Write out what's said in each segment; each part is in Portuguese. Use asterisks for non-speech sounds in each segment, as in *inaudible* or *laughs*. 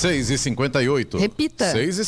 6 e 58 Repita. 6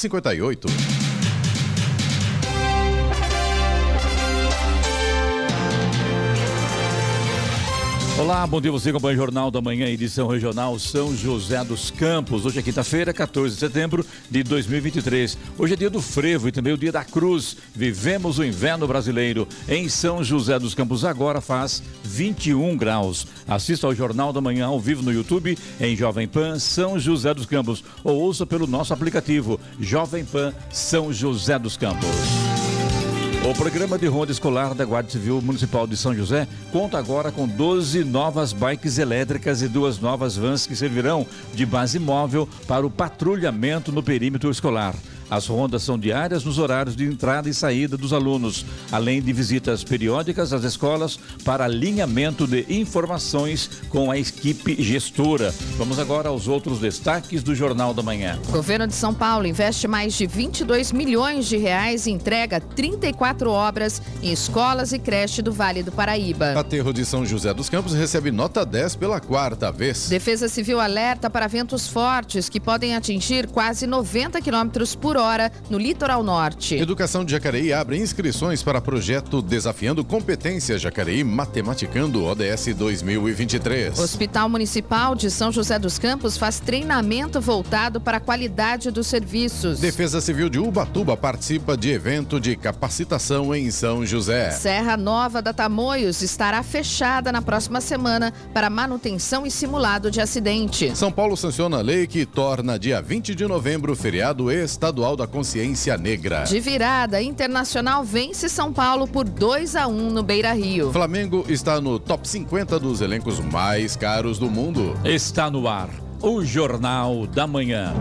Olá, bom dia você acompanha o Jornal da Manhã, edição regional São José dos Campos. Hoje é quinta-feira, 14 de setembro de 2023. Hoje é dia do frevo e também o dia da cruz. Vivemos o inverno brasileiro. Em São José dos Campos agora faz 21 graus. Assista ao Jornal da Manhã ao vivo no YouTube em Jovem Pan São José dos Campos ou ouça pelo nosso aplicativo Jovem Pan São José dos Campos. O programa de ronda escolar da Guarda Civil Municipal de São José conta agora com 12 novas bikes elétricas e duas novas vans que servirão de base móvel para o patrulhamento no perímetro escolar. As rondas são diárias nos horários de entrada e saída dos alunos, além de visitas periódicas às escolas para alinhamento de informações com a equipe gestora. Vamos agora aos outros destaques do Jornal da Manhã. O governo de São Paulo investe mais de 22 milhões de reais e entrega 34 obras em escolas e creche do Vale do Paraíba. Aterro de São José dos Campos recebe nota 10 pela quarta vez. Defesa Civil alerta para ventos fortes que podem atingir quase 90 quilômetros por hora no litoral norte. Educação de Jacareí abre inscrições para projeto Desafiando Competência Jacareí Matematicando ODS 2023. Hospital Municipal de São José dos Campos faz treinamento voltado para a qualidade dos serviços. Defesa Civil de Ubatuba participa de evento de capacitação em São José. Serra Nova da Tamoios estará fechada na próxima semana para manutenção e simulado de acidente. São Paulo sanciona a lei que torna dia 20 de novembro feriado estadual da Consciência Negra. De virada, Internacional vence São Paulo por 2 a 1 no Beira Rio. Flamengo está no top 50 dos elencos mais caros do mundo. Está no ar o Jornal da Manhã.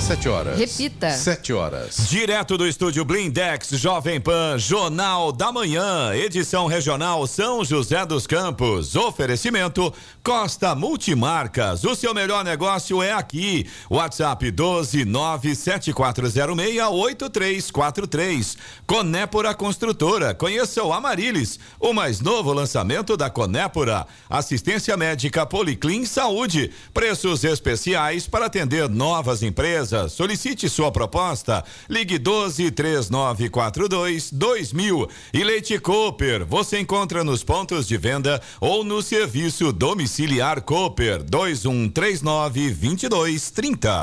Sete horas. Repita. Sete horas. Direto do estúdio Blindex Jovem Pan, Jornal da Manhã, edição regional São José dos Campos. Oferecimento Costa Multimarcas. O seu melhor negócio é aqui. WhatsApp 12974068343. Conépora Construtora. Conheça o Amarilis, o mais novo lançamento da Conépora. Assistência médica Policlin Saúde. Preços especiais para atender novas empresas. Solicite sua proposta. Ligue 12 3942 2000. E Leite Cooper. Você encontra nos pontos de venda ou no serviço domiciliar Cooper 2139 2230.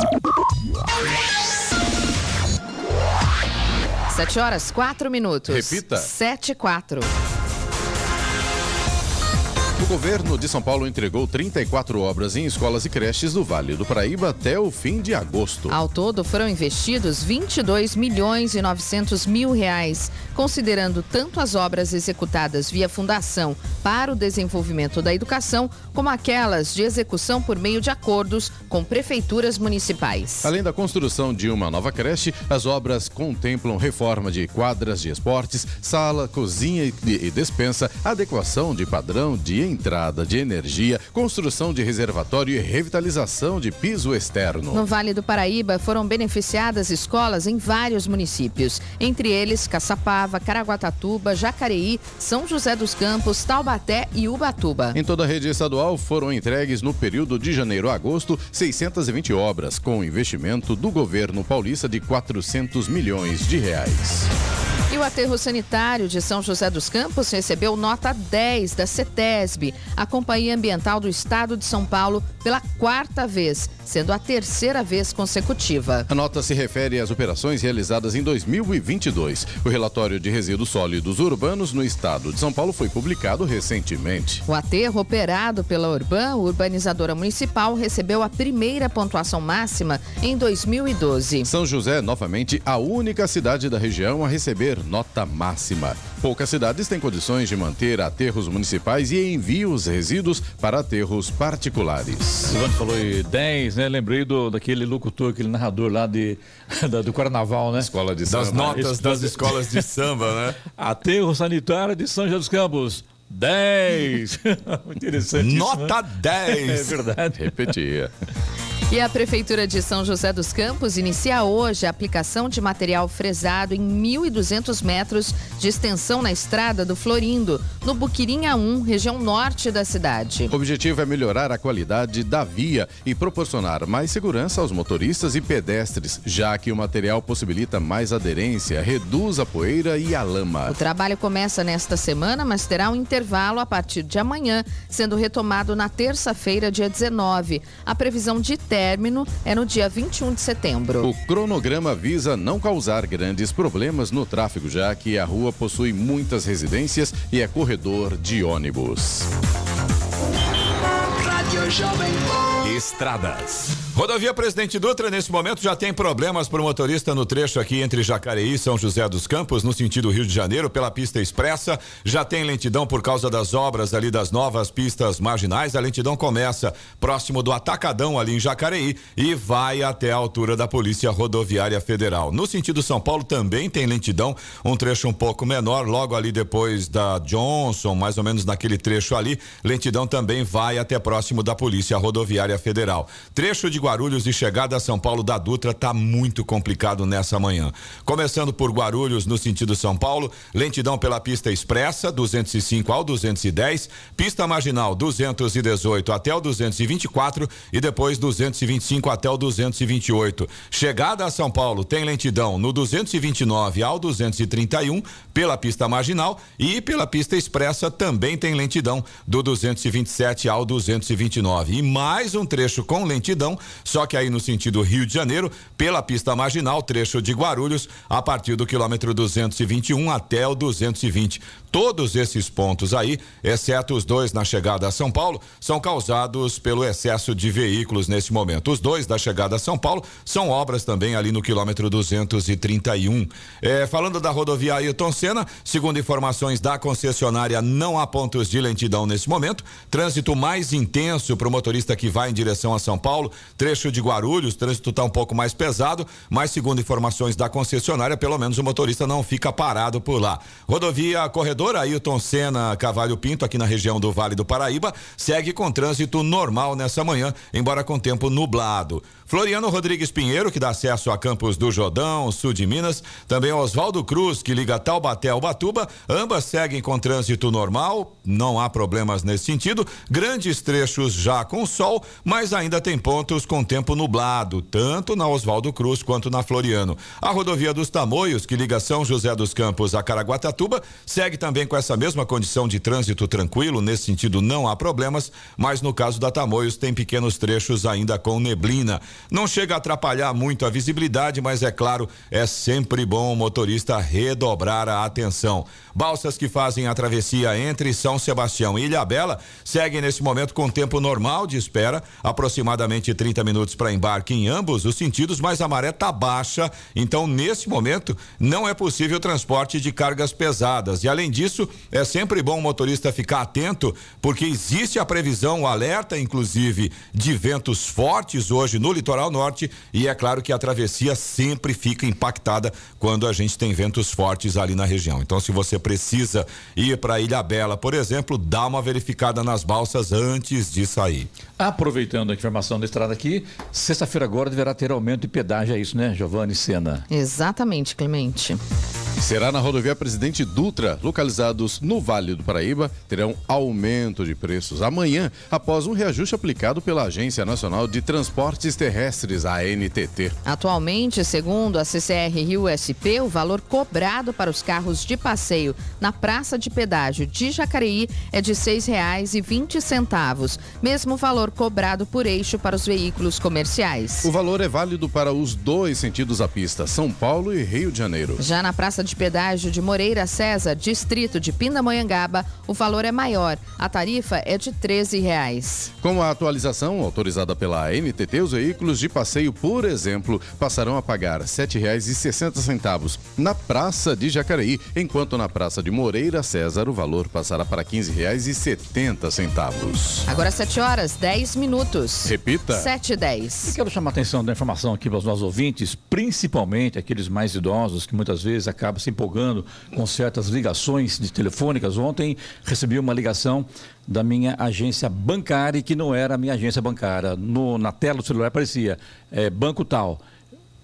7 horas, 4 minutos. Repita. 7 e 4. O governo de São Paulo entregou 34 obras em escolas e creches do Vale do Paraíba até o fim de agosto. Ao todo, foram investidos 22 milhões e 900 mil reais, considerando tanto as obras executadas via Fundação para o Desenvolvimento da Educação, como aquelas de execução por meio de acordos com prefeituras municipais. Além da construção de uma nova creche, as obras contemplam reforma de quadras de esportes, sala, cozinha e despensa, adequação de padrão de entrada de energia, construção de reservatório e revitalização de piso externo. No Vale do Paraíba foram beneficiadas escolas em vários municípios, entre eles Caçapava, Caraguatatuba, Jacareí, São José dos Campos, Taubaté e Ubatuba. Em toda a rede estadual foram entregues no período de janeiro a agosto 620 obras, com investimento do governo paulista de 400 milhões de reais. E o aterro sanitário de São José dos Campos recebeu nota 10 da CETESB, a Companhia Ambiental do Estado de São Paulo, pela quarta vez, sendo a terceira vez consecutiva. A nota se refere às operações realizadas em 2022. O relatório de resíduos sólidos urbanos no estado de São Paulo foi publicado recentemente. O aterro operado pela Urban, urbanizadora municipal, recebeu a primeira pontuação máxima em 2012. São José, novamente, a única cidade da região a receber nota máxima. Poucas cidades têm condições de manter aterros municipais e enviam os resíduos para aterros particulares. O Ivone falou em 10, né? Lembrei do, daquele locutor, aquele narrador lá de, *laughs* da- do carnaval, né? Escola de Das samba. notas das escolas de samba, né? *laughs* Aterro sanitário de São José dos Campos. 10! *laughs* Interessante isso, né? Nota 10. É verdade. Repetia. E a Prefeitura de São José dos Campos inicia hoje a aplicação de material fresado em 1.200 metros de extensão na estrada do Florindo, no Buquirinha 1, região norte da cidade. O objetivo é melhorar a qualidade da via e proporcionar mais segurança aos motoristas e pedestres, já que o material possibilita mais aderência, reduz a poeira e a lama. O trabalho começa nesta semana, mas terá um intervalo a partir de amanhã, sendo retomado na terça-feira, dia 19. A previsão de teste término é no dia 21 de setembro. O cronograma visa não causar grandes problemas no tráfego, já que a rua possui muitas residências e é corredor de ônibus. Estradas. Rodovia Presidente Dutra, nesse momento, já tem problemas para o motorista no trecho aqui entre Jacareí e São José dos Campos, no sentido Rio de Janeiro, pela pista expressa. Já tem lentidão por causa das obras ali das novas pistas marginais. A lentidão começa próximo do Atacadão, ali em Jacareí, e vai até a altura da Polícia Rodoviária Federal. No sentido São Paulo também tem lentidão, um trecho um pouco menor, logo ali depois da Johnson, mais ou menos naquele trecho ali. Lentidão também vai até próximo da Polícia Rodoviária Federal. Trecho de Guarulhos e chegada a São Paulo da Dutra está muito complicado nessa manhã. Começando por Guarulhos no sentido São Paulo, lentidão pela pista expressa 205 ao 210, pista marginal 218 até o 224 e depois 225 até o 228. Chegada a São Paulo tem lentidão no 229 ao 231 pela pista marginal e pela pista expressa também tem lentidão do 227 ao 229 e mais um trecho com lentidão só que aí no sentido Rio de Janeiro, pela pista marginal, trecho de Guarulhos, a partir do quilômetro 221 até o 220. Todos esses pontos aí, exceto os dois na chegada a São Paulo, são causados pelo excesso de veículos nesse momento. Os dois da chegada a São Paulo são obras também ali no quilômetro 231. É, falando da rodovia Ayrton Senna, segundo informações da concessionária, não há pontos de lentidão nesse momento. Trânsito mais intenso o motorista que vai em direção a São Paulo. Trecho de Guarulhos, trânsito está um pouco mais pesado, mas segundo informações da concessionária, pelo menos o motorista não fica parado por lá. Rodovia Corredor Ailton Senna Cavalho Pinto, aqui na região do Vale do Paraíba, segue com trânsito normal nessa manhã, embora com tempo nublado. Floriano Rodrigues Pinheiro, que dá acesso a Campos do Jordão, sul de Minas. Também Oswaldo Cruz, que liga Taubaté ao Batuba. Ambas seguem com trânsito normal, não há problemas nesse sentido. Grandes trechos já com sol, mas ainda tem pontos com tempo nublado, tanto na Oswaldo Cruz quanto na Floriano. A rodovia dos Tamoios, que liga São José dos Campos a Caraguatatuba, segue também com essa mesma condição de trânsito tranquilo. Nesse sentido, não há problemas, mas no caso da Tamoios, tem pequenos trechos ainda com neblina. Não chega a atrapalhar muito a visibilidade, mas é claro, é sempre bom o motorista redobrar a atenção. Balsas que fazem a travessia entre São Sebastião e Ilhabela seguem nesse momento com tempo normal de espera, aproximadamente 30 minutos para embarque em ambos os sentidos, mas a maré está baixa, então nesse momento não é possível transporte de cargas pesadas. E além disso, é sempre bom o motorista ficar atento, porque existe a previsão, o alerta, inclusive, de ventos fortes hoje no litoral norte e é claro que a travessia sempre fica impactada quando a gente tem ventos fortes ali na região. Então, se você precisa ir para Ilha Bela, por exemplo, dá uma verificada nas balsas antes de sair aí. Aproveitando a informação da estrada aqui, sexta-feira agora deverá ter aumento de pedágio, é isso, né, Giovanni Sena? Exatamente, Clemente. Será na rodovia Presidente Dutra, localizados no Vale do Paraíba, terão aumento de preços amanhã, após um reajuste aplicado pela Agência Nacional de Transportes Terrestres, a NTT. Atualmente, segundo a CCR Rio SP, o valor cobrado para os carros de passeio na praça de pedágio de Jacareí é de R$ 6,20, mesmo valor cobrado por eixo para os veículos comerciais. O valor é válido para os dois sentidos da pista, São Paulo e Rio de Janeiro. Já na praça de pedágio de Moreira César, distrito de Pindamonhangaba, o valor é maior. A tarifa é de 13 reais. Com a atualização autorizada pela NTT, os veículos de passeio, por exemplo, passarão a pagar R$ 7,60 na Praça de Jacareí, enquanto na Praça de Moreira César o valor passará para R$ 15,70. Agora 7 horas, 10 minutos. Repita. 7 e 10. quero chamar a atenção da informação aqui para os nossos ouvintes, principalmente aqueles mais idosos que muitas vezes acabam acaba se empolgando com certas ligações de telefônicas. Ontem recebi uma ligação da minha agência bancária que não era a minha agência bancária. No, na tela do celular aparecia é, banco tal.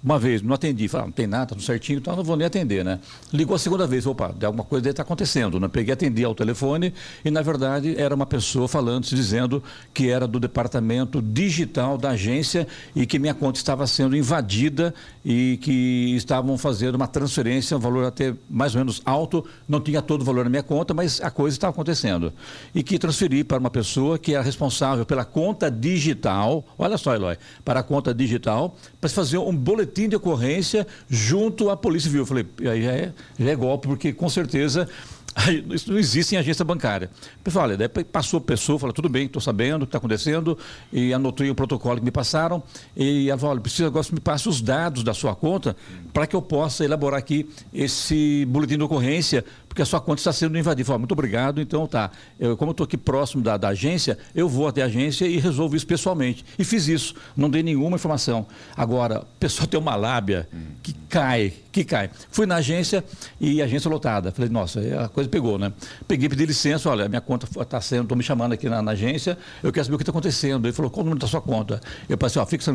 Uma vez, não atendi, falei, ah, não tem nada, tá tudo certinho, então não vou nem atender, né? Ligou a segunda vez, opa, alguma coisa deve estar tá acontecendo, né? Peguei, atendi ao telefone e, na verdade, era uma pessoa falando, se dizendo que era do departamento digital da agência e que minha conta estava sendo invadida e que estavam fazendo uma transferência, um valor até mais ou menos alto, não tinha todo o valor na minha conta, mas a coisa estava acontecendo. E que transferi para uma pessoa que era responsável pela conta digital, olha só, Eloy, para a conta digital, para fazer um boletim boletim de ocorrência junto à Polícia Civil. Eu falei, aí já é, já é golpe, porque com certeza *laughs* isso não existe em agência bancária. Pessoal, olha, daí passou a pessoa, falou, tudo bem, estou sabendo o que está acontecendo, e anotei o protocolo que me passaram, e ela falou, olha, precisa agora que me passe os dados da sua conta para que eu possa elaborar aqui esse boletim de ocorrência, porque a sua conta está sendo invadida. Falei, muito obrigado, então tá. Eu, como eu estou aqui próximo da, da, agência, eu vou até a agência e resolvo isso pessoalmente. E fiz isso, não dei nenhuma informação. Agora, o pessoal tem uma lábia que cai, que cai. Fui na agência e a agência lotada. Falei, nossa, a coisa pegou, né? Peguei, pedi licença, olha, minha conta está sendo, estou me chamando aqui na, na, agência, eu quero saber o que está acontecendo. Ele falou, qual o número da sua conta? Eu passei, ó, fica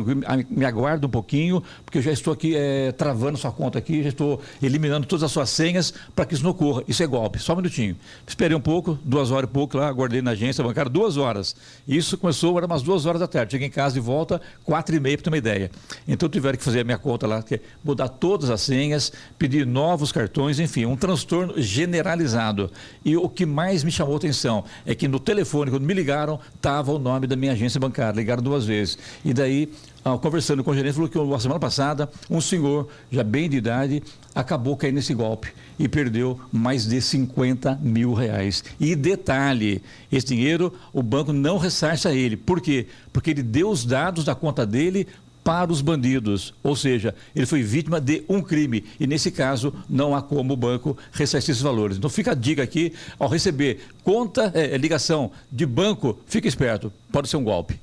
me aguarda um pouquinho, porque eu já estou aqui é, travando sua conta aqui, já estou eliminando todas as suas senhas para que isso não ocorra. Isso é golpe. Só um minutinho. Esperei um pouco, duas horas e pouco lá, aguardei na agência bancária duas horas. Isso começou, era umas duas horas da tarde. Cheguei em casa de volta, quatro e meia, para ter uma ideia. Então tiveram que fazer a minha conta lá, é mudar todas as senhas, pedir novos cartões, enfim, um transtorno generalizado. E o que mais me chamou atenção é que no telefone, quando me ligaram, estava o nome da minha agência bancária. Ligaram duas vezes. E daí conversando com o gerente, falou que a semana passada um senhor, já bem de idade, acabou caindo nesse golpe e perdeu mais de 50 mil reais. E detalhe, esse dinheiro o banco não ressarce a ele. Por quê? Porque ele deu os dados da conta dele para os bandidos, ou seja, ele foi vítima de um crime e nesse caso não há como o banco ressarcir esses valores. Então fica a dica aqui, ao receber conta, é, ligação de banco, fique esperto, pode ser um golpe.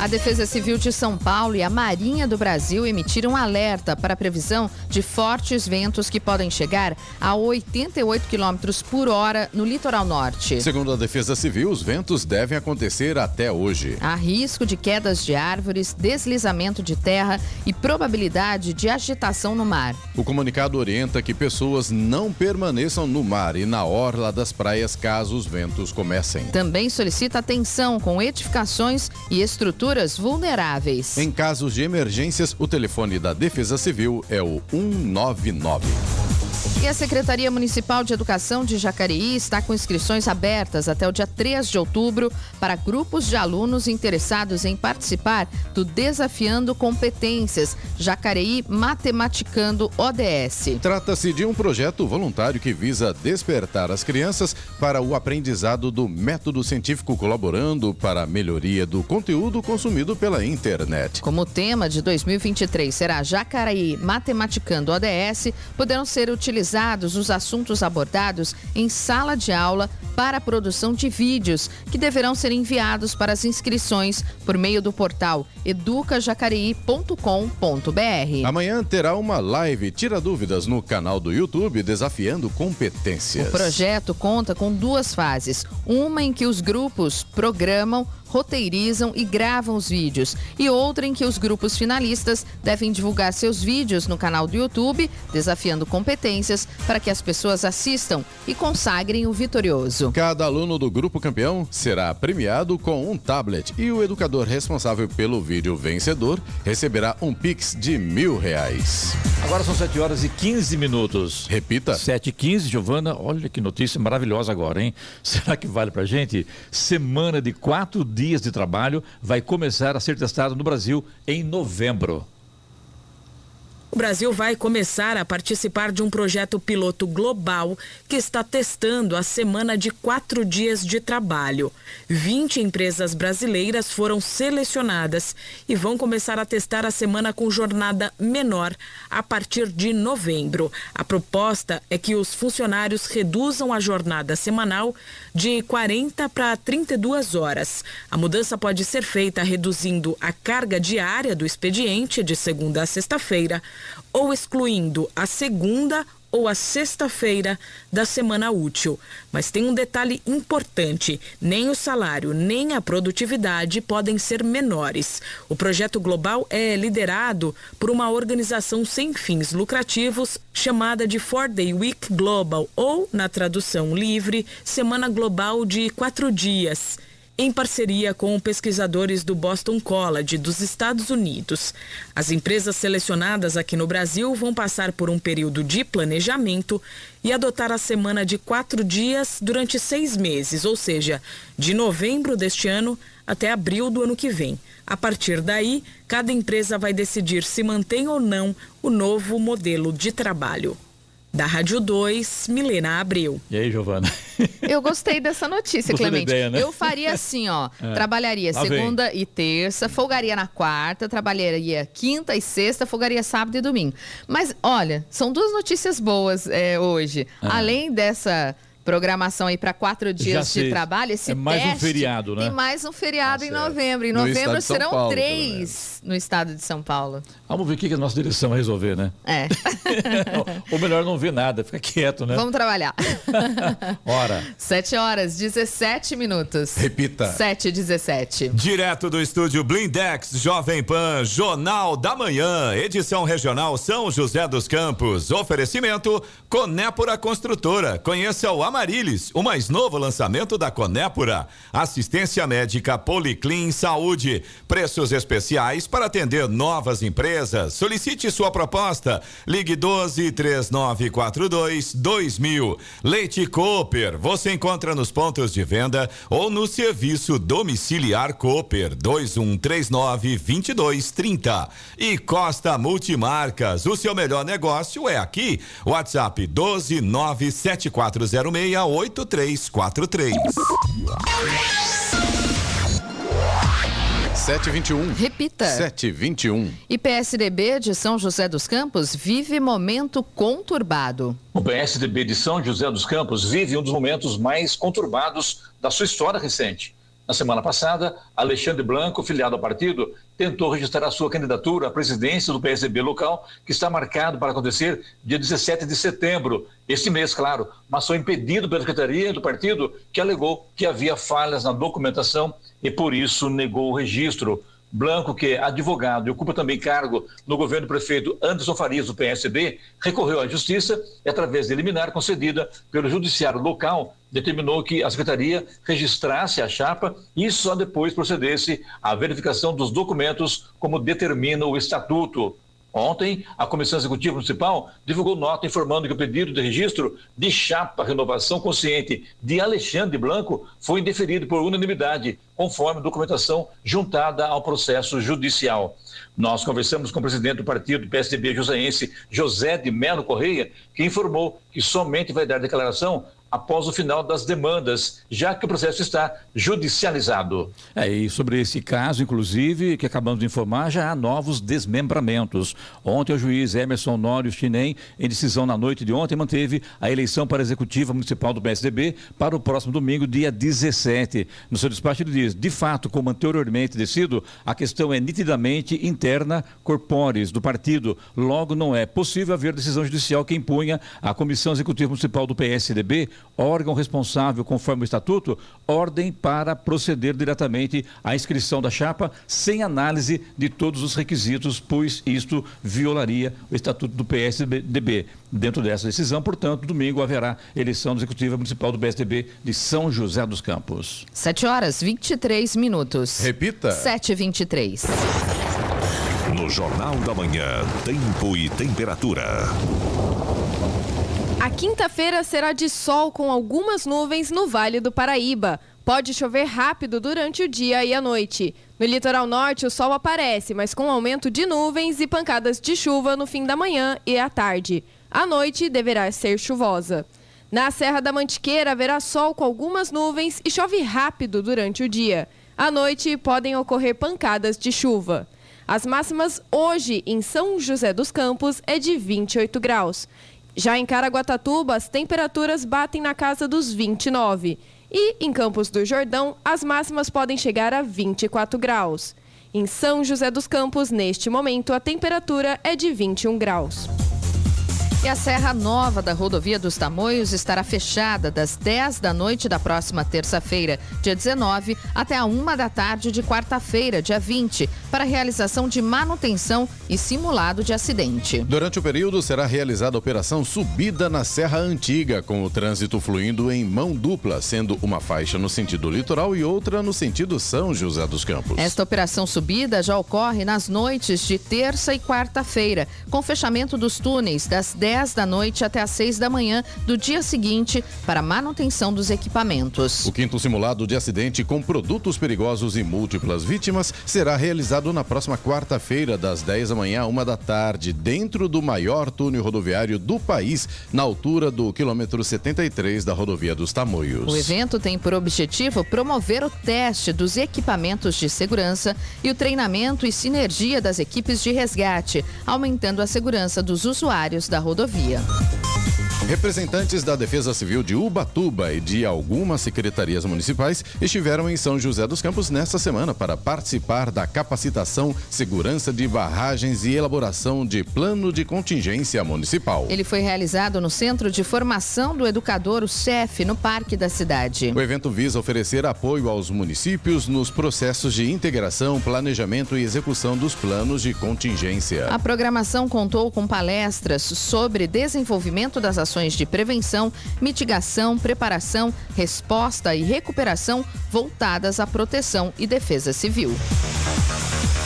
A Defesa Civil de São Paulo e a Marinha do Brasil emitiram alerta para a previsão de fortes ventos que podem chegar a 88 km por hora no litoral norte. Segundo a Defesa Civil, os ventos devem acontecer até hoje. Há risco de quedas de árvores, deslizamento de terra e probabilidade de agitação no mar. O comunicado orienta que pessoas não permaneçam no mar e na orla das praias caso os ventos comecem. Também solicita atenção com edificações e estruturas vulneráveis. Em casos de emergências, o telefone da Defesa Civil é o 199. E a Secretaria Municipal de Educação de Jacareí está com inscrições abertas até o dia 3 de outubro para grupos de alunos interessados em participar do Desafiando Competências Jacareí Matematicando ODS. Trata-se de um projeto voluntário que visa despertar as crianças para o aprendizado do método científico, colaborando para a melhoria do conteúdo consumido pela internet. Como tema de 2023 será Jacareí Matematicando ODS, poderão ser utilizados utilizados os assuntos abordados em sala de aula para a produção de vídeos, que deverão ser enviados para as inscrições por meio do portal educajacareí.com.br. Amanhã terá uma live Tira Dúvidas no canal do YouTube Desafiando Competências. O projeto conta com duas fases. Uma em que os grupos programam roteirizam e gravam os vídeos, e outra em que os grupos finalistas devem divulgar seus vídeos no canal do YouTube, desafiando competências para que as pessoas assistam e consagrem o vitorioso. Cada aluno do grupo campeão será premiado com um tablet e o educador responsável pelo vídeo vencedor receberá um Pix de mil reais. Agora são 7 horas e 15 minutos. Repita. 7 e 15, Giovana. Olha que notícia maravilhosa agora, hein? *laughs* Será que vale pra gente? Semana de quatro dias de trabalho vai começar a ser testado no Brasil em novembro. O Brasil vai começar a participar de um projeto piloto global que está testando a semana de quatro dias de trabalho. 20 empresas brasileiras foram selecionadas e vão começar a testar a semana com jornada menor a partir de novembro. A proposta é que os funcionários reduzam a jornada semanal de 40 para 32 horas. A mudança pode ser feita reduzindo a carga diária do expediente de segunda a sexta-feira ou excluindo a segunda ou a sexta-feira da semana útil. Mas tem um detalhe importante: nem o salário nem a produtividade podem ser menores. O projeto global é liderado por uma organização sem fins lucrativos chamada de Four Day Week Global, ou, na tradução livre, Semana Global de Quatro Dias em parceria com pesquisadores do Boston College dos Estados Unidos. As empresas selecionadas aqui no Brasil vão passar por um período de planejamento e adotar a semana de quatro dias durante seis meses, ou seja, de novembro deste ano até abril do ano que vem. A partir daí, cada empresa vai decidir se mantém ou não o novo modelo de trabalho. Da Rádio 2, Milena Abreu. E aí, Giovana? *laughs* Eu gostei dessa notícia, gostei Clemente. Ideia, né? Eu faria assim, ó. *laughs* É. Trabalharia Lá segunda vem. e terça, folgaria na quarta, trabalharia quinta e sexta, folgaria sábado e domingo. Mas, olha, são duas notícias boas é, hoje. É. Além dessa programação aí para quatro dias de trabalho. Esse é mais teste, um feriado, né? E mais um feriado tá em novembro. Em novembro no serão Paulo, três no estado de São Paulo. Vamos ver o que a nossa direção vai resolver, né? É. *laughs* Ou melhor, não ver nada, fica quieto, né? Vamos trabalhar. *laughs* Hora. Sete horas, 17 minutos. Repita. Sete e 17. Direto do estúdio Blindex, Jovem Pan, Jornal da Manhã, edição regional São José dos Campos. Oferecimento Conépora Construtora. Conheça o Amazon Amarilis, o mais novo lançamento da Conépora. Assistência médica Policlin Saúde. Preços especiais para atender novas empresas. Solicite sua proposta. Ligue 12 3942 2000. Leite Cooper. Você encontra nos pontos de venda ou no serviço domiciliar Cooper 2139 2230. E Costa Multimarcas. O seu melhor negócio é aqui. WhatsApp 12 97406 8343. 721. Repita. 721. E PSDB de São José dos Campos vive momento conturbado. O PSDB de São José dos Campos vive um dos momentos mais conturbados da sua história recente. Na semana passada, Alexandre Blanco, filiado ao partido, tentou registrar a sua candidatura à presidência do PSDB local, que está marcado para acontecer dia 17 de setembro, este mês, claro, mas foi impedido pela secretaria do partido, que alegou que havia falhas na documentação e por isso negou o registro. Blanco, que é advogado e ocupa também cargo no governo do prefeito Anderson Farias, do PSB, recorreu à justiça e, através de liminar concedida pelo judiciário local, determinou que a secretaria registrasse a chapa e só depois procedesse à verificação dos documentos, como determina o estatuto. Ontem, a Comissão Executiva Municipal divulgou nota informando que o pedido de registro de chapa renovação consciente de Alexandre Blanco foi indeferido por unanimidade, conforme documentação juntada ao processo judicial. Nós conversamos com o presidente do partido PSDB Joseense, José de Melo Correia, que informou que somente vai dar declaração após o final das demandas, já que o processo está judicializado. É, e sobre esse caso, inclusive, que acabamos de informar, já há novos desmembramentos. Ontem, o juiz Emerson Nório Chinem, em decisão na noite de ontem, manteve a eleição para a executiva municipal do PSDB para o próximo domingo, dia 17. No seu despacho, ele diz: de fato, como anteriormente decido, a questão é nitidamente interna corpóreis do partido. Logo, não é possível haver decisão judicial que impunha à Comissão Executiva Municipal do PSDB órgão responsável, conforme o estatuto, ordem para proceder diretamente à inscrição da chapa sem análise de todos os requisitos, pois isto violaria o estatuto do PSDB. Dentro dessa decisão, portanto, domingo haverá eleição executiva municipal do PSDB de São José dos Campos. 7 horas 23 minutos. Repita. 7 e 23 No Jornal da Manhã, tempo e temperatura. A quinta-feira será de sol com algumas nuvens no Vale do Paraíba. Pode chover rápido durante o dia e a noite. No litoral norte, o sol aparece, mas com aumento de nuvens e pancadas de chuva no fim da manhã e à tarde. A noite deverá ser chuvosa. Na Serra da Mantiqueira haverá sol com algumas nuvens e chove rápido durante o dia. À noite podem ocorrer pancadas de chuva. As máximas hoje em São José dos Campos é de 28 graus. Já em Caraguatatuba, as temperaturas batem na casa dos 29. E em Campos do Jordão, as máximas podem chegar a 24 graus. Em São José dos Campos, neste momento, a temperatura é de 21 graus. E a Serra Nova da Rodovia dos Tamoios estará fechada das 10 da noite da próxima terça-feira, dia 19, até a 1 da tarde de quarta-feira, dia 20, para realização de manutenção e simulado de acidente. Durante o período será realizada a operação Subida na Serra Antiga, com o trânsito fluindo em mão dupla, sendo uma faixa no sentido litoral e outra no sentido São José dos Campos. Esta operação subida já ocorre nas noites de terça e quarta-feira, com fechamento dos túneis das 10 10 da noite até às 6 da manhã do dia seguinte para manutenção dos equipamentos. O quinto simulado de acidente com produtos perigosos e múltiplas vítimas será realizado na próxima quarta-feira, das 10 da manhã a 1 da tarde, dentro do maior túnel rodoviário do país, na altura do quilômetro 73 da rodovia dos Tamoios. O evento tem por objetivo promover o teste dos equipamentos de segurança e o treinamento e sinergia das equipes de resgate, aumentando a segurança dos usuários da rodovia rodovia. Representantes da Defesa Civil de Ubatuba e de algumas secretarias municipais estiveram em São José dos Campos nesta semana para participar da capacitação, segurança de barragens e elaboração de plano de contingência municipal. Ele foi realizado no Centro de Formação do Educador, o CEF, no Parque da cidade. O evento visa oferecer apoio aos municípios nos processos de integração, planejamento e execução dos planos de contingência. A programação contou com palestras sobre desenvolvimento das ações ações de prevenção, mitigação, preparação, resposta e recuperação voltadas à proteção e defesa civil.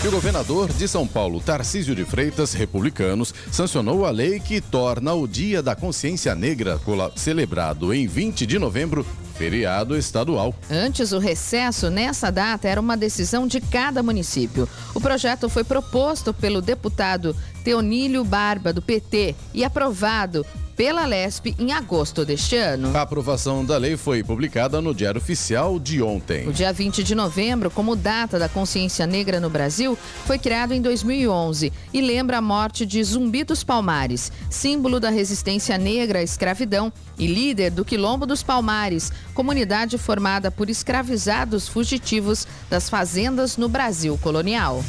E o governador de São Paulo, Tarcísio de Freitas, republicanos, sancionou a lei que torna o Dia da Consciência Negra, celebrado em 20 de novembro, feriado estadual. Antes, o recesso nessa data era uma decisão de cada município. O projeto foi proposto pelo deputado Teonílio Barba, do PT, e aprovado pela LESP em agosto deste ano. A aprovação da lei foi publicada no Diário Oficial de ontem. O dia 20 de novembro, como data da consciência negra no Brasil, foi criado em 2011 e lembra a morte de Zumbi dos Palmares, símbolo da resistência negra à escravidão e líder do Quilombo dos Palmares, comunidade formada por escravizados fugitivos das fazendas no Brasil colonial.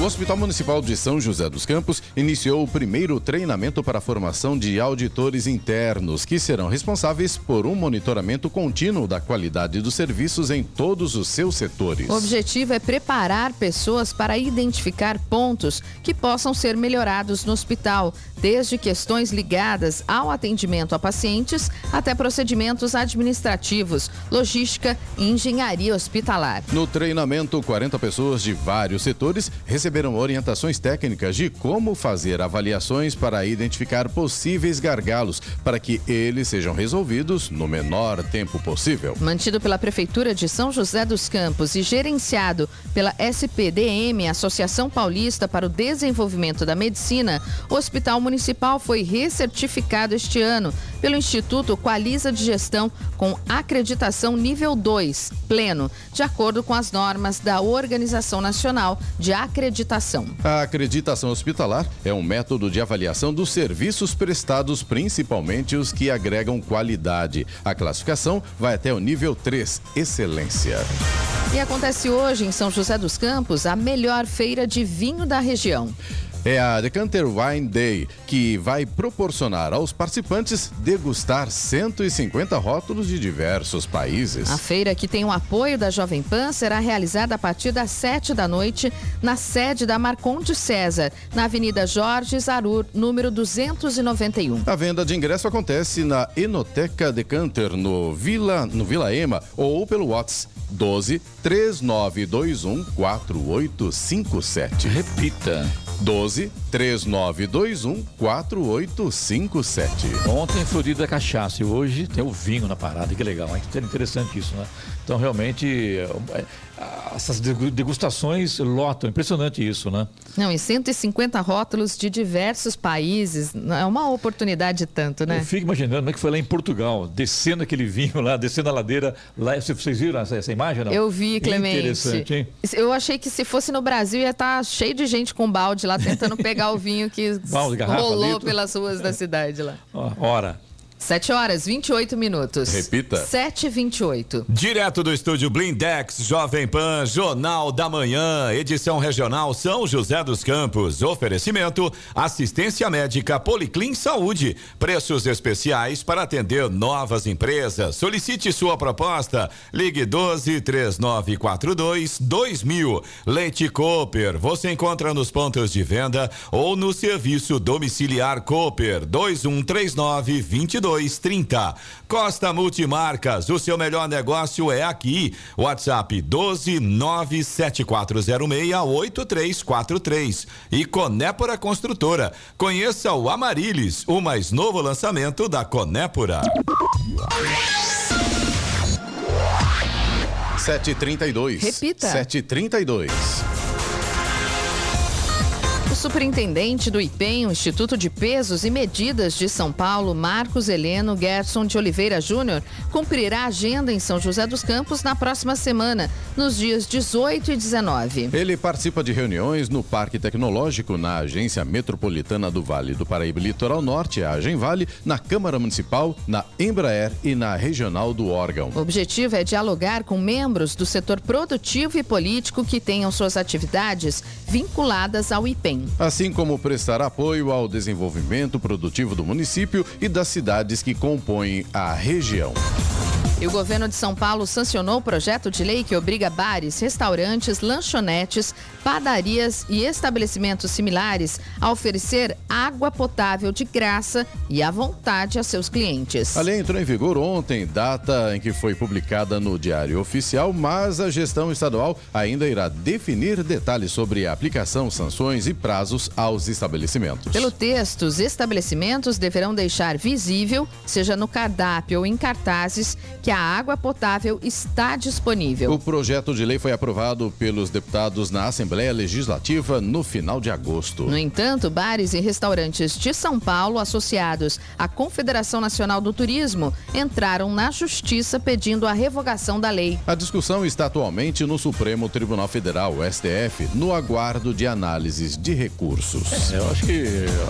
O Hospital Municipal de São José dos Campos iniciou o primeiro treinamento para a formação de auditores internos, que serão responsáveis por um monitoramento contínuo da qualidade dos serviços em todos os seus setores. O objetivo é preparar pessoas para identificar pontos que possam ser melhorados no hospital, desde questões ligadas ao atendimento a pacientes até procedimentos administrativos, logística e engenharia hospitalar. No treinamento, 40 pessoas de vários setores receberam orientações técnicas de como fazer avaliações para identificar possíveis gargalos, para que eles sejam resolvidos no menor tempo possível. Mantido pela Prefeitura de São José dos Campos e gerenciado pela SPDM, Associação Paulista para o Desenvolvimento da Medicina, o Hospital Municipal foi recertificado este ano pelo Instituto Qualiza de Gestão com acreditação nível 2, pleno, de acordo com as normas da Organização Nacional de Acreditação. A acreditação hospitalar é um método de avaliação dos serviços prestados, principalmente os que agregam qualidade. A classificação vai até o nível 3, excelência. E acontece hoje em São José dos Campos a melhor feira de vinho da região é a Decanter Wine Day, que vai proporcionar aos participantes degustar 150 rótulos de diversos países. A feira, que tem o apoio da Jovem Pan, será realizada a partir das 7 da noite na sede da Marconde César, na Avenida Jorge Zarur, número 291. A venda de ingresso acontece na Enoteca Decanter, no Vila, no Vila Ema, ou pelo WhatsApp 12 3921 4857. Repita. 12 3921 4857. Ontem Florida Cachaça e hoje tem o vinho na parada, que legal, hein? Interessante isso, né? Então realmente é, essas degustações lotam, impressionante isso, né? Não, e 150 rótulos de diversos países, é uma oportunidade tanto, né? Eu fico imaginando como é que foi lá em Portugal, descendo aquele vinho lá, descendo a ladeira lá, vocês viram essa, essa imagem não? Eu vi, Clemente. Interessante, hein? Eu achei que se fosse no Brasil ia estar tá cheio de gente com balde lá tentando pegar o vinho que *laughs* rolou pelas ruas da cidade lá. Ora. 7 horas 28 minutos. Repita. 7 e 28. Direto do estúdio Blindex, Jovem Pan, Jornal da Manhã, edição regional São José dos Campos. Oferecimento: assistência médica Policlin Saúde. Preços especiais para atender novas empresas. Solicite sua proposta. Ligue 12 3942 2000. Leite Cooper. Você encontra nos pontos de venda ou no serviço domiciliar Cooper 2139 2230. Costa Multimarcas, o seu melhor negócio é aqui. WhatsApp 12 97406 8343. E Conépora Construtora. Conheça o Amarilis, o mais novo lançamento da Conépora. 7h32. Repita. 7h32. Superintendente do IPEM, o Instituto de Pesos e Medidas de São Paulo, Marcos Heleno Gerson de Oliveira Júnior, cumprirá a agenda em São José dos Campos na próxima semana, nos dias 18 e 19. Ele participa de reuniões no Parque Tecnológico, na Agência Metropolitana do Vale do Paraíba Litoral Norte, a Agem Vale, na Câmara Municipal, na Embraer e na Regional do órgão. O objetivo é dialogar com membros do setor produtivo e político que tenham suas atividades vinculadas ao IPEM. Assim como prestar apoio ao desenvolvimento produtivo do município e das cidades que compõem a região. E o governo de São Paulo sancionou o projeto de lei que obriga bares, restaurantes, lanchonetes, padarias e estabelecimentos similares a oferecer água potável de graça e à vontade a seus clientes. A lei entrou em vigor ontem, data em que foi publicada no Diário Oficial, mas a gestão estadual ainda irá definir detalhes sobre a aplicação, sanções e prazos aos estabelecimentos. Pelo texto, os estabelecimentos deverão deixar visível, seja no cardápio ou em cartazes, que a água potável está disponível. O projeto de lei foi aprovado pelos deputados na Assembleia Legislativa no final de agosto. No entanto, bares e restaurantes de São Paulo associados à Confederação Nacional do Turismo entraram na justiça pedindo a revogação da lei. A discussão está atualmente no Supremo Tribunal Federal, STF, no aguardo de análises de recursos. Eu acho que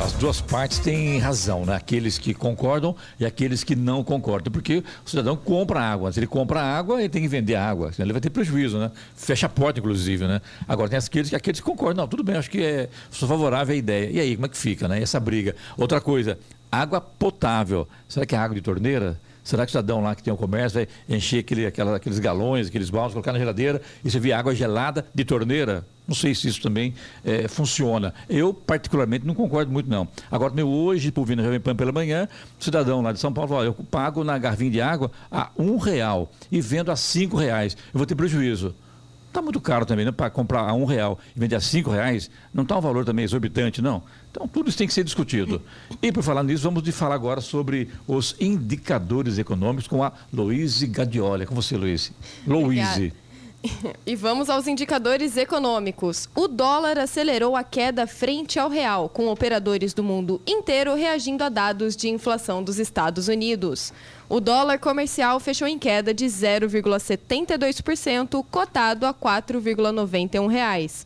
as duas partes têm razão, né? Aqueles que concordam e aqueles que não concordam. Porque o cidadão compra água. Se ele compra água, ele tem que vender água. Senão ele vai ter prejuízo, né? Fecha a porta, inclusive, né? Agora tem aqueles, aqueles que concordam. Não, tudo bem, acho que é, sou favorável à ideia. E aí, como é que fica, né? Essa briga. Outra coisa, água potável. Será que é água de torneira? Será que o cidadão lá que tem o comércio vai encher aquele, aquela, aqueles galões, aqueles baldes, colocar na geladeira e vê água gelada de torneira? Não sei se isso também é, funciona. Eu, particularmente, não concordo muito, não. Agora, meu, hoje, por vir na Jovem Pan pela manhã, cidadão lá de São Paulo eu pago na garvinha de água a um real e vendo a cinco reais. Eu vou ter prejuízo. Está muito caro também, né? Para comprar a um real e vender a cinco reais, não está um valor também exorbitante, não. Então, tudo isso tem que ser discutido. *laughs* E, por falar nisso, vamos de falar agora sobre os indicadores econômicos com a Louise Gadioli. É com você, Luiz. Louise. *laughs* E vamos aos indicadores econômicos. O dólar acelerou a queda frente ao real, com operadores do mundo inteiro reagindo a dados de inflação dos Estados Unidos. O dólar comercial fechou em queda de 0,72%, cotado a R$ 4,91.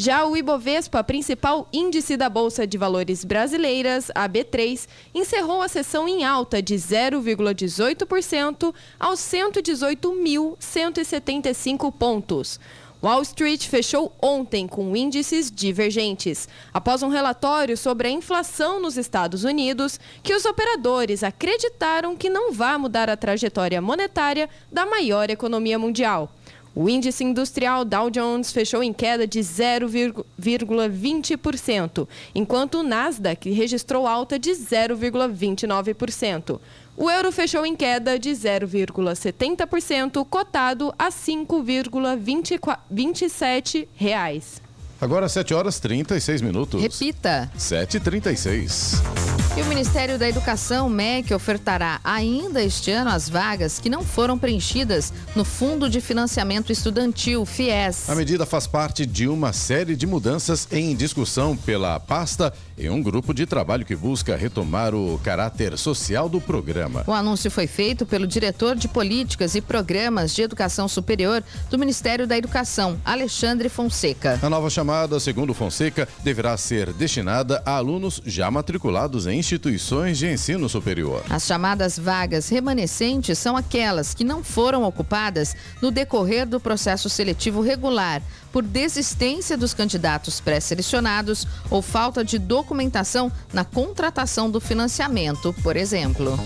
Já o Ibovespa, principal índice da Bolsa de Valores brasileiras, a B3, encerrou a sessão em alta de 0,18% aos 118.175 pontos. Wall Street fechou ontem com índices divergentes, após um relatório sobre a inflação nos Estados Unidos, que os operadores acreditaram que não vai mudar a trajetória monetária da maior economia mundial. O índice industrial Dow Jones fechou em queda de 0,20%, enquanto o Nasdaq registrou alta de 0,29%. O euro fechou em queda de 0,70%, cotado a R$ 5,27. Agora 7 horas 36 minutos. Repita. 7h36. E o Ministério da Educação, MEC, ofertará ainda este ano as vagas que não foram preenchidas no Fundo de Financiamento Estudantil, FIES. A medida faz parte de uma série de mudanças em discussão pela pasta em um grupo de trabalho que busca retomar o caráter social do programa. O anúncio foi feito pelo diretor de Políticas e Programas de Educação Superior do Ministério da Educação, Alexandre Fonseca. A nova chamada, segundo Fonseca, deverá ser destinada a alunos já matriculados em instituições de ensino superior. As chamadas vagas remanescentes são aquelas que não foram ocupadas no decorrer do processo seletivo regular, por desistência dos candidatos pré-selecionados ou falta de documentação na contratação do financiamento, por exemplo.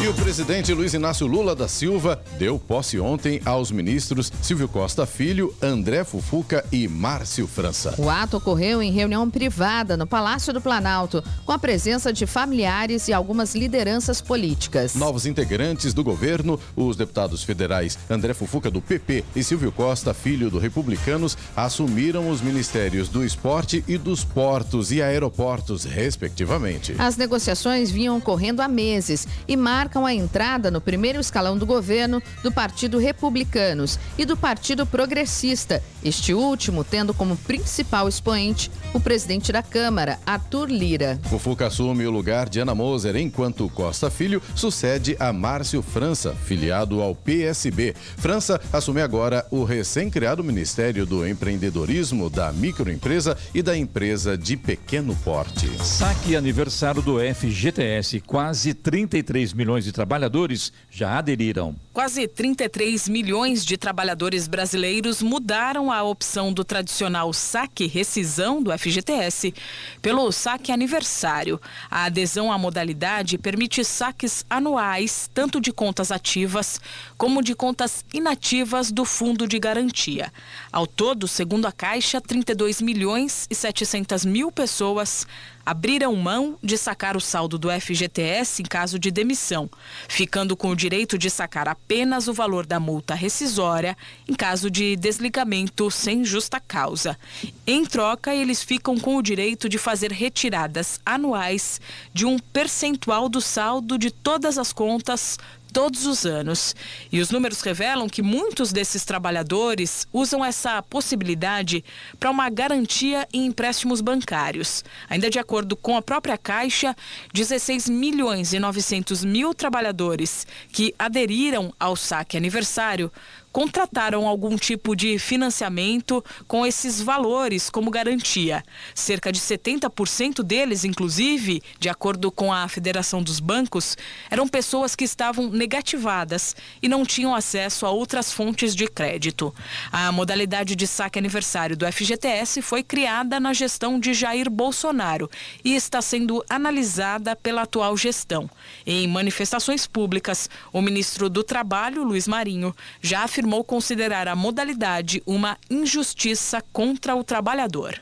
E o presidente Luiz Inácio Lula da Silva deu posse ontem aos ministros Silvio Costa Filho, André Fufuca e Márcio França. O ato ocorreu em reunião privada no Palácio do Planalto, com a presença de familiares e algumas lideranças políticas. Novos integrantes do governo, os deputados federais André Fufuca do PP e Silvio Costa Filho do Republicanos, assumiram os ministérios do Esporte e dos Portos e Aeroportos, respectivamente. As negociações vinham ocorrendo há meses e marcam marcam a entrada no primeiro escalão do governo do Partido Republicanos e do Partido Progressista, este último tendo como principal expoente o presidente da Câmara, Arthur Lira. Fufuca assume o lugar de Ana Moser, enquanto Costa Filho sucede a Márcio França, filiado ao PSB. França assume agora o recém-criado Ministério do Empreendedorismo, da Microempresa e da Empresa de Pequeno Porte. Saque aniversário do FGTS, quase 33 milhões milhões de trabalhadores já aderiram. Quase 33 milhões de trabalhadores brasileiros mudaram a opção do tradicional saque rescisão do FGTS pelo saque aniversário. A adesão à modalidade permite saques anuais, tanto de contas ativas como de contas inativas do Fundo de Garantia. Ao todo, segundo a Caixa, 32 milhões e 700 mil pessoas abriram mão de sacar o saldo do FGTS em caso de demissão, ficando com o direito de sacar apenas o valor da multa rescisória em caso de desligamento sem justa causa. Em troca, eles ficam com o direito de fazer retiradas anuais de um percentual do saldo de todas as contas todos os anos. E os números revelam que muitos desses trabalhadores usam essa possibilidade para uma garantia em empréstimos bancários. Ainda de acordo com a própria Caixa, 16 milhões e 900 mil trabalhadores que aderiram ao saque aniversário contrataram algum tipo de financiamento com esses valores como garantia. Cerca de 70% deles, inclusive, de acordo com a Federação dos Bancos, eram pessoas que estavam negativadas e não tinham acesso a outras fontes de crédito. A modalidade de saque aniversário do FGTS foi criada na gestão de Jair Bolsonaro e está sendo analisada pela atual gestão. Em manifestações públicas, o ministro do Trabalho, Luiz Marinho, já afirmou afirmou considerar a modalidade uma injustiça contra o trabalhador.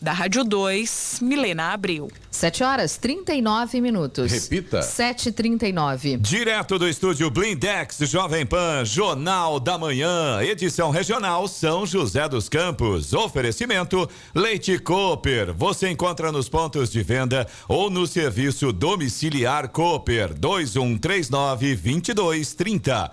Da Rádio 2, Milena Abril. 7 horas 39 minutos. Repita. 7h39. Direto do estúdio Blindex Jovem Pan, Jornal da Manhã, edição regional São José dos Campos. Oferecimento Leite Cooper. Você encontra nos pontos de venda ou no serviço domiciliar Cooper 2139 2230.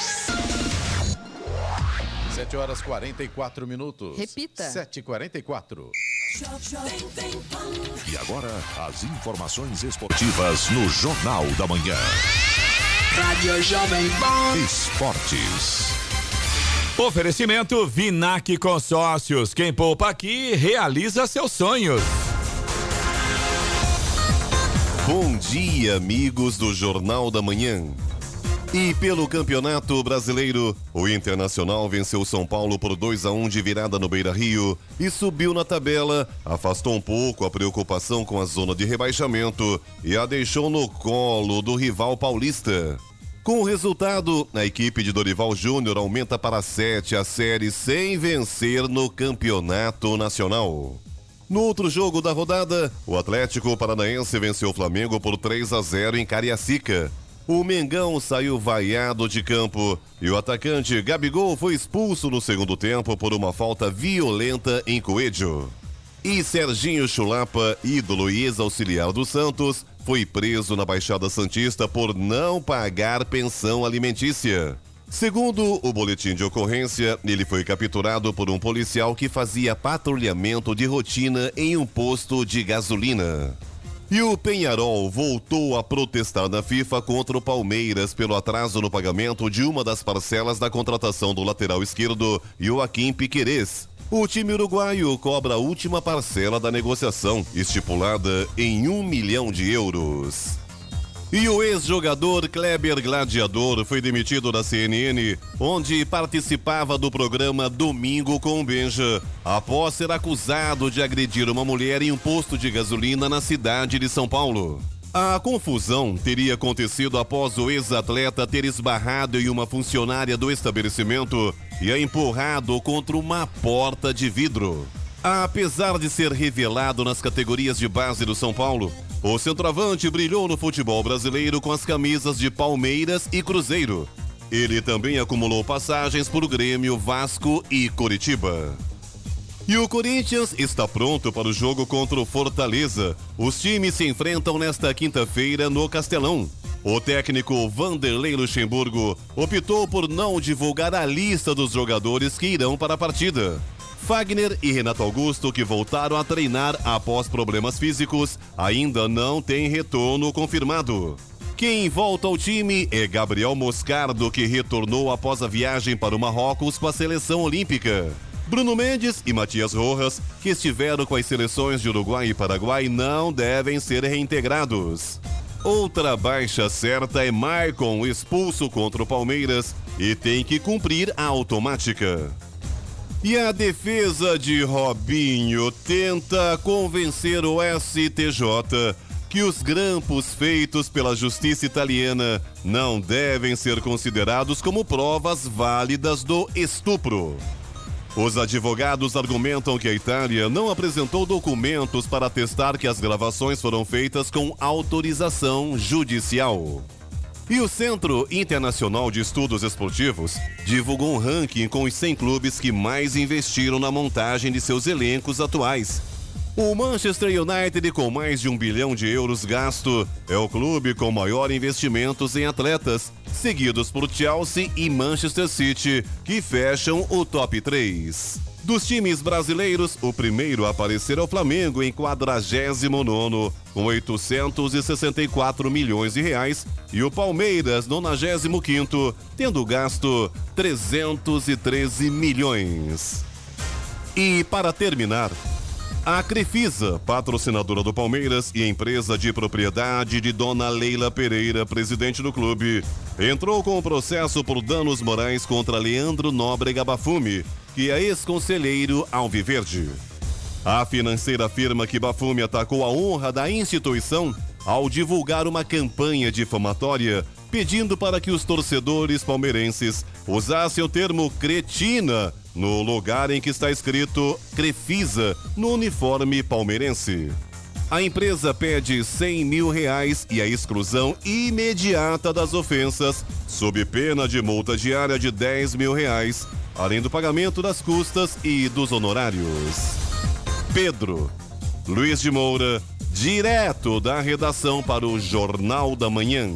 7 horas 44 minutos. Repita. 7h44. E agora, as informações esportivas no Jornal da Manhã. Rádio Jovem Pan. Esportes. Oferecimento Vinac Consórcios. Quem poupa aqui realiza seus sonhos. Bom dia, amigos do Jornal da Manhã. E pelo Campeonato Brasileiro, o Internacional venceu São Paulo por 2 a 1 de virada no Beira-Rio e subiu na tabela, afastou um pouco a preocupação com a zona de rebaixamento e a deixou no colo do rival paulista. Com o resultado, a equipe de Dorival Júnior aumenta para 7 a série sem vencer no Campeonato Nacional. No outro jogo da rodada, o Atlético Paranaense venceu o Flamengo por 3 a 0 em Cariacica. O Mengão saiu vaiado de campo e o atacante Gabigol foi expulso no segundo tempo por uma falta violenta em Coelho. E Serginho Chulapa, ídolo e ex-auxiliar do Santos, foi preso na Baixada Santista por não pagar pensão alimentícia. Segundo o boletim de ocorrência, ele foi capturado por um policial que fazia patrulhamento de rotina em um posto de gasolina. E o Penharol voltou a protestar na FIFA contra o Palmeiras pelo atraso no pagamento de uma das parcelas da contratação do lateral esquerdo, Joaquim Piquerez. O time uruguaio cobra a última parcela da negociação, estipulada em um milhão de euros. E o ex-jogador Kleber Gladiador foi demitido da CNN, onde participava do programa Domingo com Benja, após ser acusado de agredir uma mulher em um posto de gasolina na cidade de São Paulo. A confusão teria acontecido após o ex-atleta ter esbarrado em uma funcionária do estabelecimento e a empurrado contra uma porta de vidro. Apesar de ser revelado nas categorias de base do São Paulo, o centroavante brilhou no futebol brasileiro com as camisas de Palmeiras e Cruzeiro. Ele também acumulou passagens por Grêmio, Vasco e Coritiba. E o Corinthians está pronto para o jogo contra o Fortaleza. Os times se enfrentam nesta quinta-feira no Castelão. O técnico Vanderlei Luxemburgo optou por não divulgar a lista dos jogadores que irão para a partida. Fagner e Renato Augusto, que voltaram a treinar após problemas físicos, ainda não têm retorno confirmado. Quem volta ao time é Gabriel Moscardo, que retornou após a viagem para o Marrocos com a seleção olímpica. Bruno Mendes e Matias Rojas, que estiveram com as seleções de Uruguai e Paraguai, não devem ser reintegrados. Outra baixa certa é Maicon, expulso contra o Palmeiras e tem que cumprir a automática. E a defesa de Robinho tenta convencer o STJ que os grampos feitos pela justiça italiana não devem ser considerados como provas válidas do estupro. Os advogados argumentam que a Itália não apresentou documentos para atestar que as gravações foram feitas com autorização judicial. E o Centro Internacional de Estudos Esportivos divulgou um ranking com os 100 clubes que mais investiram na montagem de seus elencos atuais. O Manchester United, com mais de um bilhão de euros gasto, é o clube com maior investimentos em atletas, seguidos por Chelsea e Manchester City, que fecham o top 3. Dos times brasileiros, o primeiro a aparecer é o Flamengo em 49 com 864 milhões de reais, e o Palmeiras, 95 tendo gasto 313 milhões. E para terminar, a Crefisa, patrocinadora do Palmeiras e empresa de propriedade de Dona Leila Pereira, presidente do clube, entrou com o processo por danos morais contra Leandro Nóbrega Bafume, que é ex-conselheiro Alviverde. A financeira afirma que Bafume atacou a honra da instituição ao divulgar uma campanha difamatória pedindo para que os torcedores palmeirenses usassem o termo cretina no lugar em que está escrito Crefisa no uniforme palmeirense. A empresa pede 100 mil reais e a exclusão imediata das ofensas, sob pena de multa diária de 10 mil reais, além do pagamento das custas e dos honorários. Pedro Luiz de Moura, direto da redação para o Jornal da Manhã.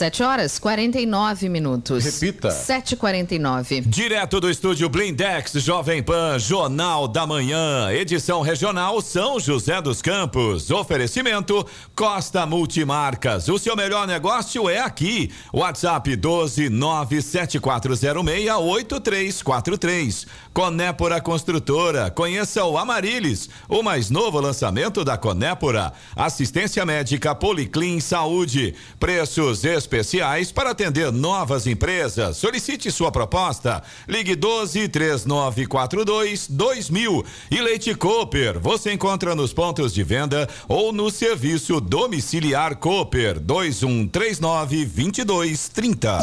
7 horas 49 minutos. Repita. 7h49. Direto do estúdio Blindex Jovem Pan, Jornal da Manhã, edição regional São José dos Campos. Oferecimento Costa Multimarcas. O seu melhor negócio é aqui. WhatsApp 12974068343. Conépora Construtora. Conheça o Amarilis, o mais novo lançamento da Conépora. Assistência médica Policlin Saúde. Preços especiais especiais para atender novas empresas. Solicite sua proposta. Ligue 12 3942 2000. E Leite Cooper, você encontra nos pontos de venda ou no serviço domiciliar Cooper 2139 2230.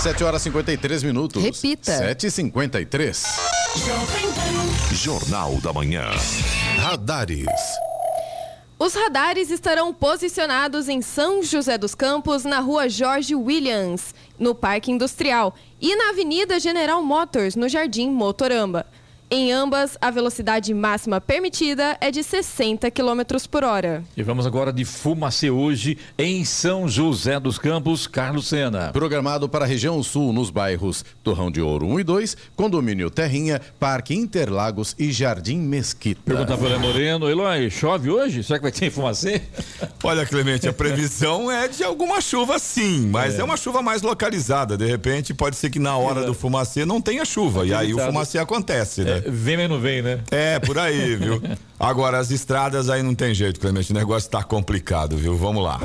7 horas 53 minutos. Repita. 7h53. Jornal da Manhã. Radares. Os radares estarão posicionados em São José dos Campos, na rua Jorge Williams, no Parque Industrial, e na Avenida General Motors, no Jardim Motoramba. Em ambas, a velocidade máxima permitida é de 60 km por hora. E vamos agora de Fumacê hoje em São José dos Campos, Carlos Sena. Programado para a região sul nos bairros Torrão de Ouro 1 e 2, Condomínio Terrinha, Parque Interlagos e Jardim Mesquita. Perguntar para o Moreno, Eloy, chove hoje? Será que vai ter Fumacê? *laughs* Olha, Clemente, a previsão é de alguma chuva sim, mas é, é uma chuva mais localizada. De repente, pode ser que na hora Exato. do fumacê não tenha chuva. E aí o fumacê acontece, né? É, vem, mas não vem, né? É, por aí, viu? *laughs* Agora, as estradas aí não tem jeito, Clemente. O negócio tá complicado, viu? Vamos lá.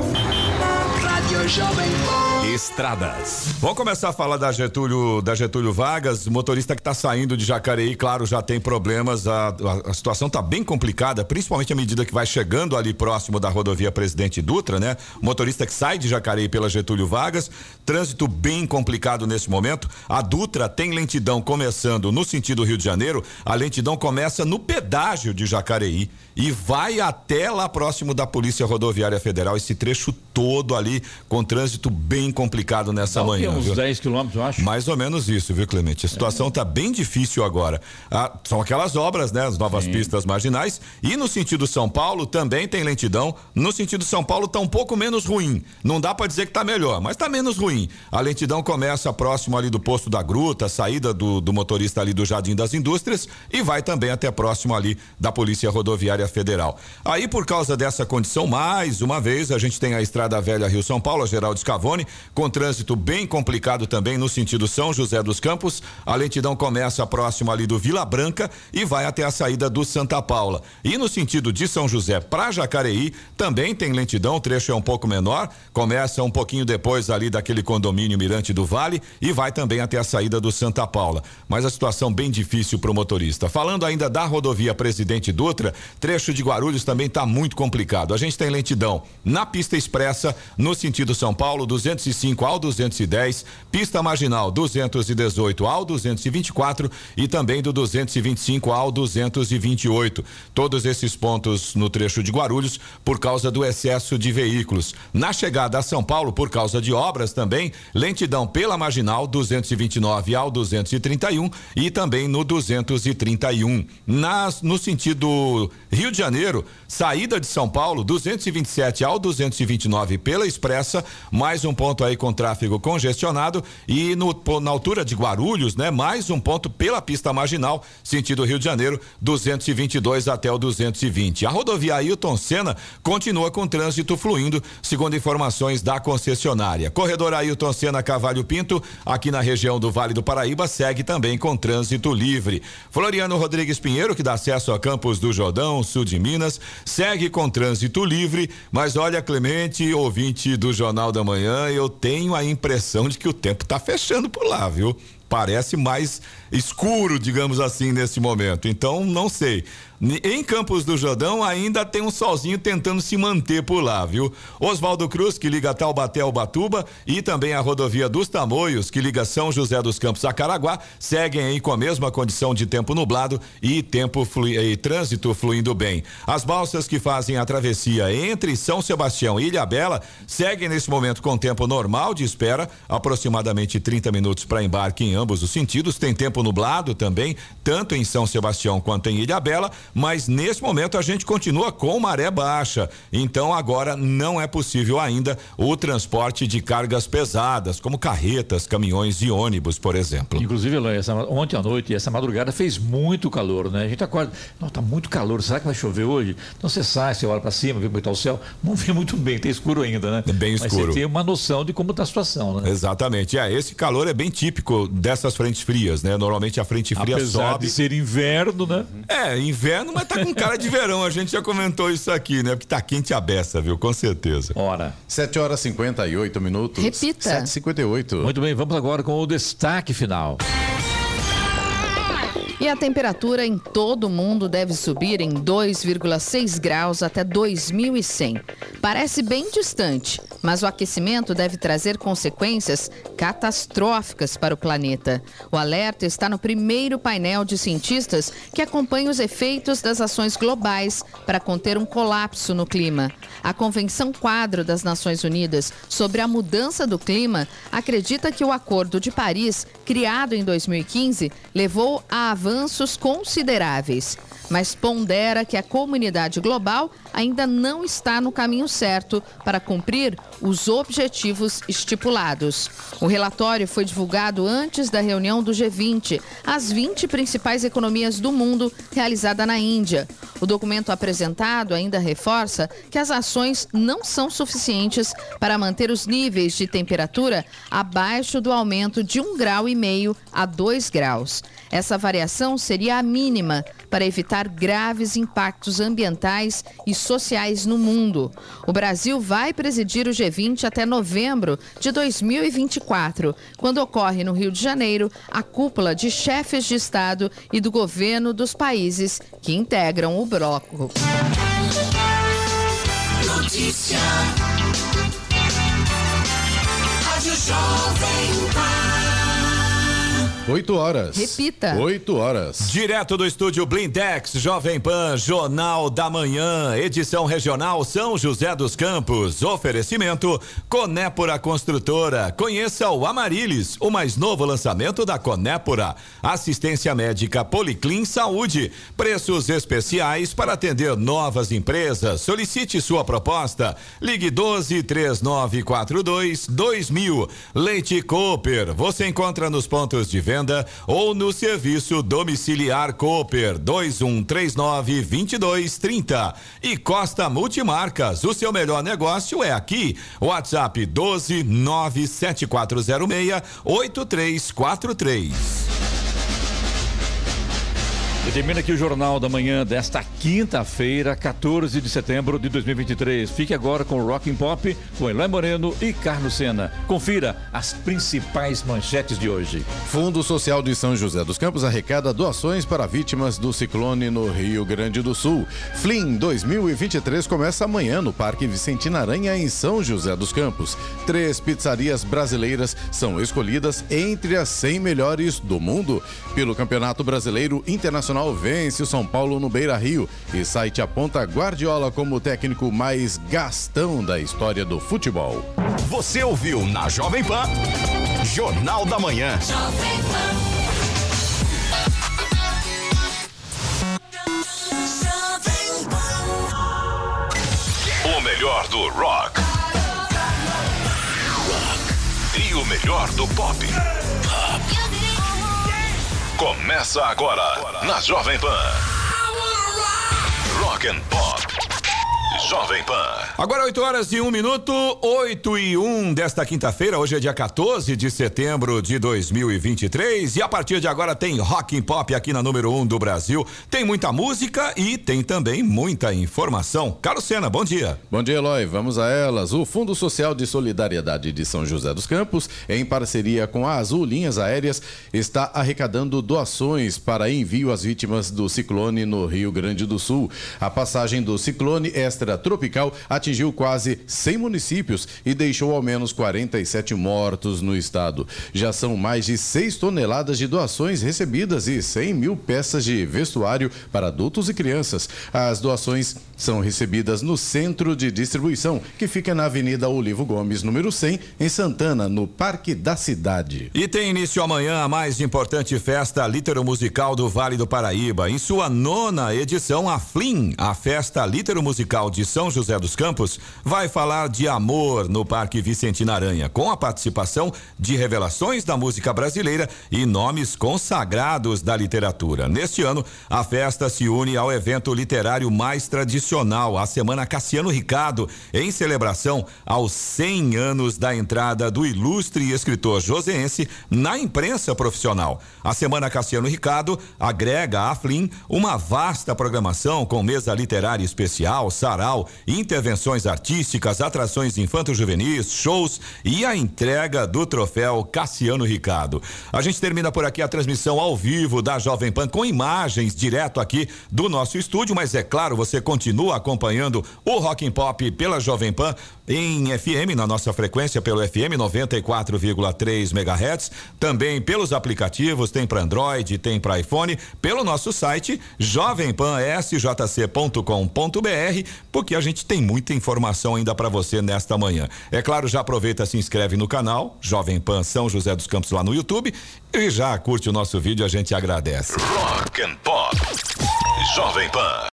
Estradas. Vamos começar a falar da Getúlio, da Getúlio Vargas, motorista que está saindo de Jacareí, claro, já tem problemas, a, a, a situação está bem complicada, principalmente à medida que vai chegando ali próximo da rodovia Presidente Dutra, né? Motorista que sai de Jacareí pela Getúlio Vargas, trânsito bem complicado nesse momento. A Dutra tem lentidão começando no sentido Rio de Janeiro, a lentidão começa no pedágio de Jacareí e vai até lá próximo da Polícia Rodoviária Federal, esse trecho todo ali com trânsito bem complicado nessa manhã. Uns viu? 10 quilômetros, eu acho. Mais ou menos isso, viu, Clemente? A situação está é. bem difícil agora. Ah, são aquelas obras, né? As novas Sim. pistas marginais. E no sentido São Paulo também tem lentidão. No sentido São Paulo está um pouco menos ruim. Não dá para dizer que está melhor, mas está menos ruim. A lentidão começa próximo ali do posto da Gruta, saída do, do motorista ali do Jardim das Indústrias e vai também até próximo ali da Polícia Rodoviária Federal. Aí, por causa dessa condição, mais uma vez, a gente tem a Estrada Velha Rio São Paulo, a Geraldo Scavone, com trânsito bem complicado também no sentido São José dos Campos. A lentidão começa próximo ali do Vila Branca e vai até a saída do Santa Paula. E no sentido de São José para Jacareí, também tem lentidão, o trecho é um pouco menor, começa um pouquinho depois ali daquele condomínio Mirante do Vale e vai também até a saída do Santa Paula. Mas a situação bem difícil para o motorista. Falando ainda da rodovia Presidente Dutra, trecho de Guarulhos também está muito complicado. A gente tem lentidão na pista expressa, no sentido São Paulo, 205 ao 210, pista marginal 218 ao 224 e também do 225 ao 228. Todos esses pontos no trecho de Guarulhos por causa do excesso de veículos. Na chegada a São Paulo, por causa de obras também, lentidão pela marginal 229 ao 231 e também no 231. Nas, no sentido Rio de Janeiro, saída de São Paulo, 227 ao 229 pela expressa, mais um ponto aí com tráfego congestionado e no, na altura de Guarulhos, né? Mais um ponto pela pista marginal, sentido Rio de Janeiro, 222 até o 220. A rodovia Ailton Senna continua com trânsito fluindo, segundo informações da concessionária. Corredor Ailton Senna Cavalho Pinto, aqui na região do Vale do Paraíba, segue também com trânsito livre. Floriano Rodrigues Pinheiro, que dá acesso a Campos do Jordão, sul de Minas, segue com trânsito livre, mas olha, Clemente, ouvinte do Jornal da Manhã, eu tenho a impressão de que o tempo está fechando por lá, viu? Parece mais escuro, digamos assim, nesse momento. Então, não sei. Em Campos do Jordão ainda tem um solzinho tentando se manter por lá, viu? Oswaldo Cruz, que liga Taubaté ao Batuba, e também a rodovia dos Tamoios, que liga São José dos Campos a Caraguá, seguem aí com a mesma condição de tempo nublado e tempo flui, e trânsito fluindo bem. As balsas que fazem a travessia entre São Sebastião e Ilha Bela seguem nesse momento com tempo normal de espera, aproximadamente 30 minutos para embarque em ambos os sentidos. Tem tempo nublado também, tanto em São Sebastião quanto em Ilha Bela mas nesse momento a gente continua com maré baixa. Então agora não é possível ainda o transporte de cargas pesadas, como carretas, caminhões e ônibus, por exemplo. Inclusive, essa, ontem à noite, essa madrugada fez muito calor, né? A gente acorda, não, tá muito calor, será que vai chover hoje? Então você sai, você olha para cima, vê como está o céu, não vê muito bem, tem escuro ainda, né? É bem escuro. Mas você tem uma noção de como está a situação, né? Exatamente. É, esse calor é bem típico dessas frentes frias, né? Normalmente a frente fria Apesar sobe. de ser inverno, né? É, inverno, mas tá com cara de verão. A gente já comentou isso aqui, né? Porque tá quente a beça, viu? Com certeza. Ora. 7 horas e 58 minutos. Repita. 7h58. Muito bem, vamos agora com o destaque final. E a temperatura em todo o mundo deve subir em 2,6 graus até 2100. Parece bem distante, mas o aquecimento deve trazer consequências catastróficas para o planeta. O alerta está no primeiro painel de cientistas que acompanha os efeitos das ações globais para conter um colapso no clima. A Convenção Quadro das Nações Unidas sobre a Mudança do Clima acredita que o Acordo de Paris, criado em 2015, levou a avanços consideráveis, mas pondera que a comunidade global ainda não está no caminho certo para cumprir os objetivos estipulados. O relatório foi divulgado antes da reunião do G20, as 20 principais economias do mundo, realizada na Índia. O documento apresentado ainda reforça que as ações não são suficientes para manter os níveis de temperatura abaixo do aumento de um grau e meio a 2 graus. Essa variação seria a mínima para evitar graves impactos ambientais e sociais no mundo. O Brasil vai presidir o G20 até novembro de 2024, quando ocorre no Rio de Janeiro a cúpula de chefes de Estado e do governo dos países que integram o bloco. Notícia. Rádio Jovem Pan. 8 horas. Repita. 8 horas. Direto do estúdio Blindex, Jovem Pan, Jornal da Manhã, edição regional São José dos Campos. Oferecimento Conépora Construtora. Conheça o Amarilis, o mais novo lançamento da Conépora. Assistência médica Policlin Saúde. Preços especiais para atender novas empresas. Solicite sua proposta. Ligue 12 3942 2000. Leite Cooper. Você encontra nos pontos de venda ou no serviço domiciliar Cooper 2139 2230. E Costa Multimarcas, o seu melhor negócio é aqui. WhatsApp 12 97406 8343. E termina aqui o Jornal da Manhã desta quinta-feira, 14 de setembro de 2023. Fique agora com o Rock and Pop, com Eloy Moreno e Carlos Sena. Confira as principais manchetes de hoje. Fundo Social de São José dos Campos arrecada doações para vítimas do ciclone no Rio Grande do Sul. Flim 2023 começa amanhã no Parque Vicentina Aranha, em São José dos Campos. Três pizzarias brasileiras são escolhidas entre as 100 melhores do mundo. Pelo Campeonato Brasileiro Internacional vence o São Paulo no Beira Rio e site aponta Guardiola como o técnico mais gastão da história do futebol. Você ouviu na Jovem Pan, Jornal da Manhã. Jovem Pan. O melhor do rock. E o melhor do pop. Começa agora na Jovem Pan. Rock and Pop. Jovem Pan. Agora 8 horas e 1 minuto, 8 e 1 desta quinta-feira. Hoje é dia 14 de setembro de 2023 e a partir de agora tem Rock and Pop aqui na número 1 do Brasil. Tem muita música e tem também muita informação. Carlos Sena, bom dia. Bom dia, Eloy. Vamos a elas. O Fundo Social de Solidariedade de São José dos Campos, em parceria com a Azul Linhas Aéreas, está arrecadando doações para envio às vítimas do ciclone no Rio Grande do Sul. A passagem do ciclone extratropical atingiu quase 100 municípios e deixou ao menos 47 mortos no estado. Já são mais de 6 toneladas de doações recebidas e 100 mil peças de vestuário para adultos e crianças. As doações são recebidas no centro de distribuição, que fica na Avenida Olivo Gomes, número 100, em Santana, no Parque da Cidade. E tem início amanhã a mais importante festa litero-musical do Vale do Paraíba. Em sua nona edição, a FLIM, a Festa Litero-Musical de de São José dos Campos vai falar de amor no Parque Vicentina Aranha, com a participação de revelações da música brasileira e nomes consagrados da literatura. Neste ano, a festa se une ao evento literário mais tradicional, a Semana Cassiano Ricardo, em celebração aos 100 anos da entrada do ilustre escritor joseense na imprensa profissional. A Semana Cassiano Ricardo agrega à Flim uma vasta programação com mesa literária especial, sarau, intervenções artísticas, atrações infanto-juvenis, shows e a entrega do troféu Cassiano Ricardo. A gente termina por aqui a transmissão ao vivo da Jovem Pan com imagens direto aqui do nosso estúdio, mas é claro, você continua acompanhando o Rock and Pop pela Jovem Pan em FM, na nossa frequência pelo FM 94,3 MHz, também pelos aplicativos, tem para Android, tem para iPhone, pelo nosso site jovempansjc.com.br, porque a gente tem muita informação ainda para você nesta manhã. É claro, já aproveita, se inscreve no canal Jovem Pan São José dos Campos lá no YouTube e já curte o nosso vídeo, a gente agradece. Rock and Pop. Jovem Pan.